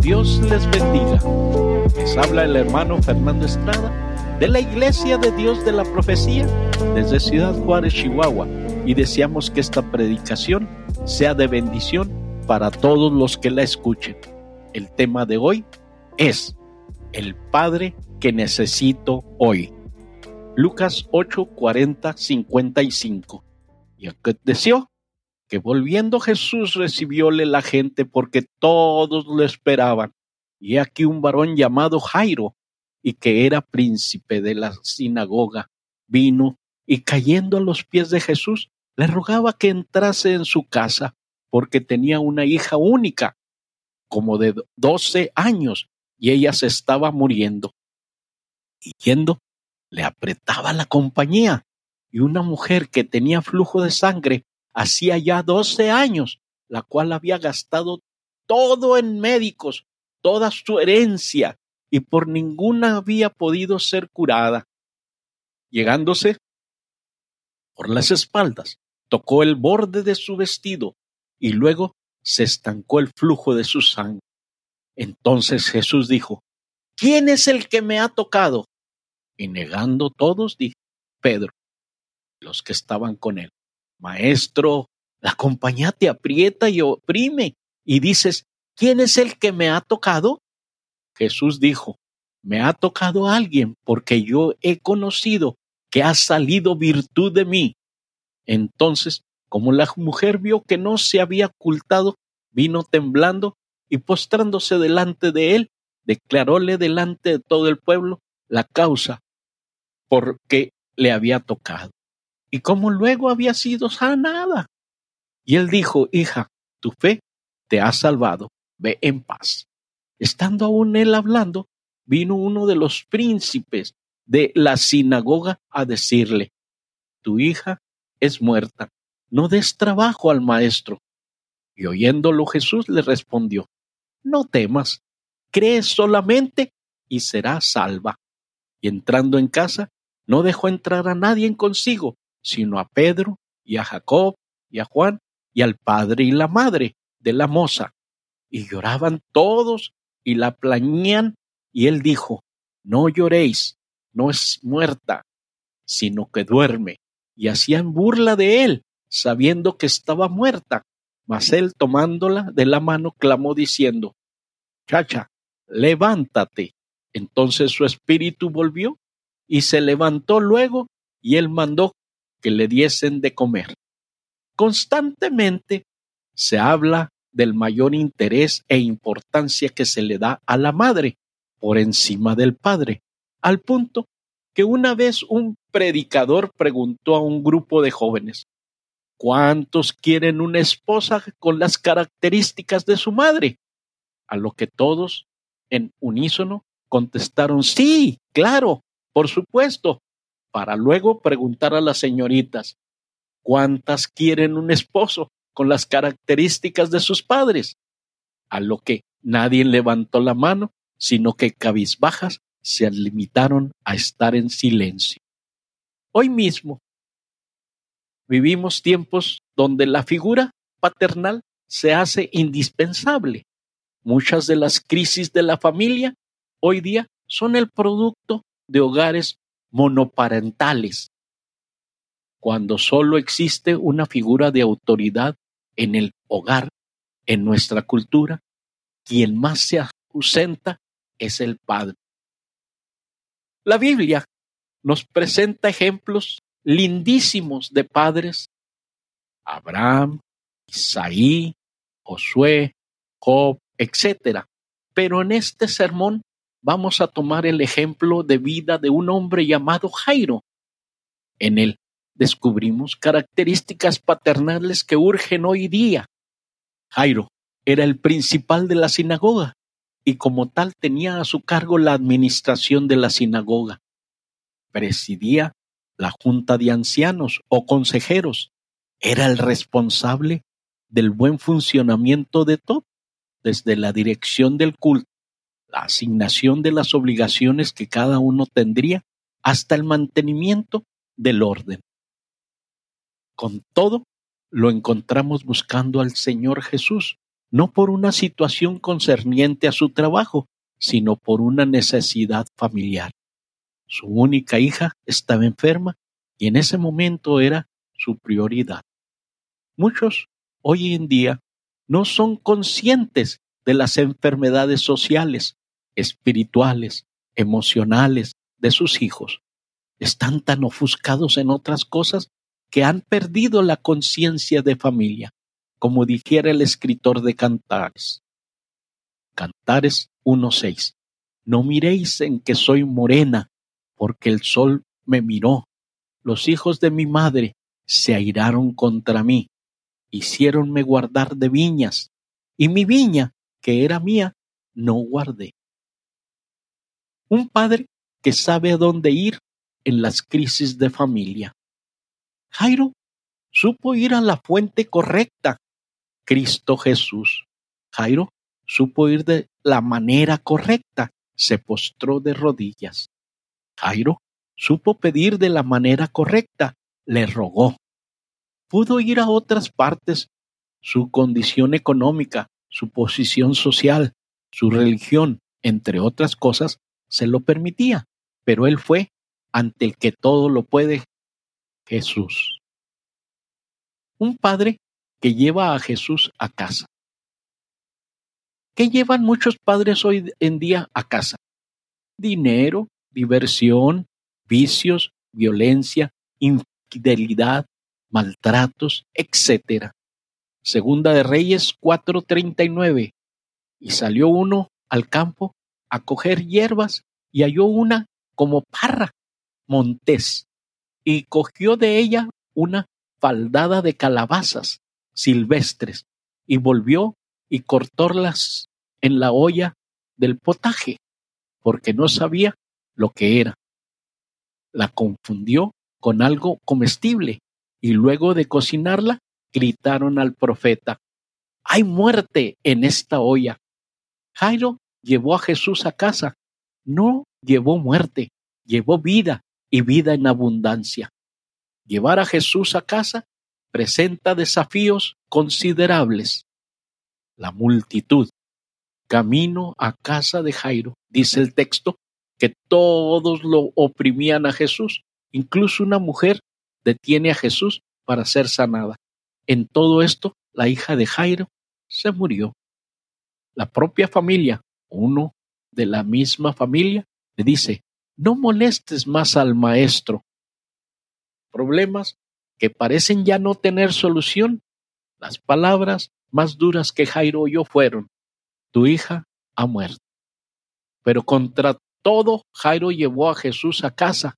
Dios les bendiga. Les habla el hermano Fernando Estrada de la Iglesia de Dios de la Profecía desde Ciudad Juárez, Chihuahua, y deseamos que esta predicación sea de bendición para todos los que la escuchen. El tema de hoy es el Padre que necesito hoy. Lucas 8, 40, 55. Y aconteció volviendo Jesús recibióle la gente porque todos lo esperaban. Y aquí un varón llamado Jairo, y que era príncipe de la sinagoga, vino y cayendo a los pies de Jesús, le rogaba que entrase en su casa, porque tenía una hija única, como de doce años, y ella se estaba muriendo. Y yendo, le apretaba la compañía, y una mujer que tenía flujo de sangre hacía ya doce años, la cual había gastado todo en médicos, toda su herencia, y por ninguna había podido ser curada. Llegándose por las espaldas, tocó el borde de su vestido, y luego se estancó el flujo de su sangre. Entonces Jesús dijo, ¿quién es el que me ha tocado? Y negando todos, dijo Pedro, los que estaban con él. Maestro, la compañía te aprieta y oprime. Y dices, ¿quién es el que me ha tocado? Jesús dijo, me ha tocado alguien porque yo he conocido que ha salido virtud de mí. Entonces, como la mujer vio que no se había ocultado, vino temblando y postrándose delante de él, declaróle delante de todo el pueblo la causa por qué le había tocado y cómo luego había sido sanada. Y él dijo, hija, tu fe te ha salvado, ve en paz. Estando aún él hablando, vino uno de los príncipes de la sinagoga a decirle, tu hija es muerta, no des trabajo al maestro. Y oyéndolo Jesús le respondió, no temas, cree solamente y serás salva. Y entrando en casa, no dejó entrar a nadie consigo, sino a Pedro y a Jacob y a Juan y al padre y la madre de la moza. Y lloraban todos y la plañían, y él dijo, no lloréis, no es muerta, sino que duerme. Y hacían burla de él, sabiendo que estaba muerta. Mas él tomándola de la mano clamó diciendo, Chacha, levántate. Entonces su espíritu volvió y se levantó luego y él mandó que le diesen de comer. Constantemente se habla del mayor interés e importancia que se le da a la madre por encima del padre, al punto que una vez un predicador preguntó a un grupo de jóvenes, ¿cuántos quieren una esposa con las características de su madre? A lo que todos, en unísono, contestaron, sí, claro, por supuesto, para luego preguntar a las señoritas cuántas quieren un esposo con las características de sus padres, a lo que nadie levantó la mano, sino que cabizbajas se limitaron a estar en silencio. Hoy mismo vivimos tiempos donde la figura paternal se hace indispensable. Muchas de las crisis de la familia hoy día son el producto de hogares monoparentales, cuando solo existe una figura de autoridad en el hogar, en nuestra cultura, quien más se ausenta es el padre. La Biblia nos presenta ejemplos lindísimos de padres, Abraham, Isaí, Josué, Job, etc. Pero en este sermón vamos a tomar el ejemplo de vida de un hombre llamado Jairo. En él descubrimos características paternales que urgen hoy día. Jairo era el principal de la sinagoga y como tal tenía a su cargo la administración de la sinagoga. Presidía la junta de ancianos o consejeros. Era el responsable del buen funcionamiento de todo, desde la dirección del culto asignación de las obligaciones que cada uno tendría hasta el mantenimiento del orden. Con todo, lo encontramos buscando al Señor Jesús, no por una situación concerniente a su trabajo, sino por una necesidad familiar. Su única hija estaba enferma y en ese momento era su prioridad. Muchos hoy en día no son conscientes de las enfermedades sociales, espirituales, emocionales de sus hijos. Están tan ofuscados en otras cosas que han perdido la conciencia de familia, como dijera el escritor de Cantares. Cantares 1.6. No miréis en que soy morena, porque el sol me miró. Los hijos de mi madre se airaron contra mí, hiciéronme guardar de viñas, y mi viña, que era mía, no guardé. Un padre que sabe a dónde ir en las crisis de familia. Jairo supo ir a la fuente correcta, Cristo Jesús. Jairo supo ir de la manera correcta, se postró de rodillas. Jairo supo pedir de la manera correcta, le rogó. Pudo ir a otras partes, su condición económica, su posición social, su religión, entre otras cosas, se lo permitía, pero él fue ante el que todo lo puede, Jesús. Un padre que lleva a Jesús a casa. ¿Qué llevan muchos padres hoy en día a casa? Dinero, diversión, vicios, violencia, infidelidad, maltratos, etc. Segunda de Reyes 4:39. Y salió uno al campo a coger hierbas y halló una como parra, montés, y cogió de ella una faldada de calabazas silvestres y volvió y cortólas en la olla del potaje, porque no sabía lo que era. La confundió con algo comestible y luego de cocinarla gritaron al profeta, hay muerte en esta olla. Jairo llevó a Jesús a casa. No llevó muerte, llevó vida y vida en abundancia. Llevar a Jesús a casa presenta desafíos considerables. La multitud, camino a casa de Jairo, dice el texto, que todos lo oprimían a Jesús, incluso una mujer detiene a Jesús para ser sanada. En todo esto, la hija de Jairo se murió. La propia familia uno de la misma familia le dice, no molestes más al maestro. Problemas que parecen ya no tener solución. Las palabras más duras que Jairo oyó fueron, tu hija ha muerto. Pero contra todo, Jairo llevó a Jesús a casa,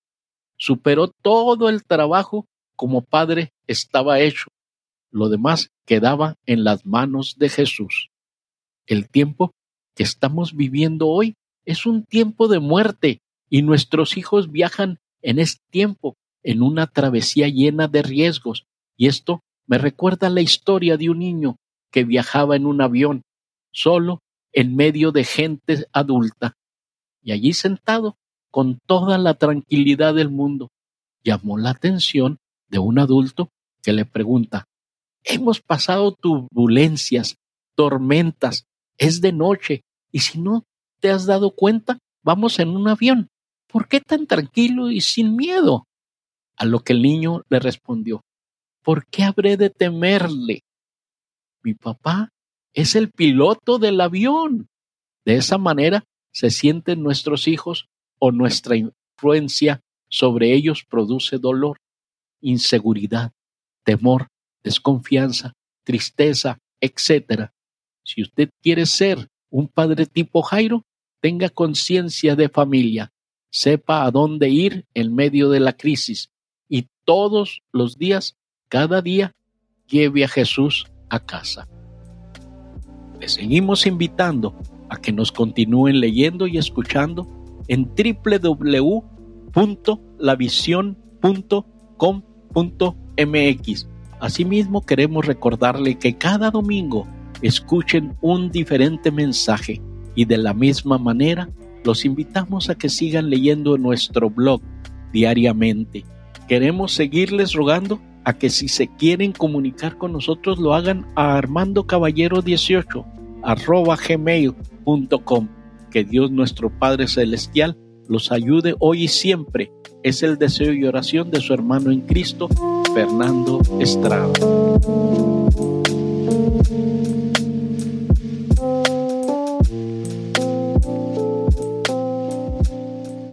superó todo el trabajo como padre estaba hecho. Lo demás quedaba en las manos de Jesús. El tiempo que estamos viviendo hoy es un tiempo de muerte y nuestros hijos viajan en este tiempo en una travesía llena de riesgos. Y esto me recuerda la historia de un niño que viajaba en un avión solo en medio de gente adulta y allí sentado con toda la tranquilidad del mundo llamó la atención de un adulto que le pregunta Hemos pasado turbulencias, tormentas, es de noche, y si no te has dado cuenta, vamos en un avión. ¿Por qué tan tranquilo y sin miedo? A lo que el niño le respondió, ¿por qué habré de temerle? Mi papá es el piloto del avión. De esa manera se sienten nuestros hijos o nuestra influencia sobre ellos produce dolor, inseguridad, temor, desconfianza, tristeza, etc. Si usted quiere ser un padre tipo Jairo, tenga conciencia de familia, sepa a dónde ir en medio de la crisis y todos los días, cada día, lleve a Jesús a casa. Le seguimos invitando a que nos continúen leyendo y escuchando en www.lavision.com.mx. Asimismo, queremos recordarle que cada domingo escuchen un diferente mensaje y de la misma manera los invitamos a que sigan leyendo nuestro blog diariamente. Queremos seguirles rogando a que si se quieren comunicar con nosotros lo hagan a armandocaballero18 arroba gmail.com. Que Dios nuestro Padre Celestial los ayude hoy y siempre. Es el deseo y oración de su hermano en Cristo, Fernando Estrada.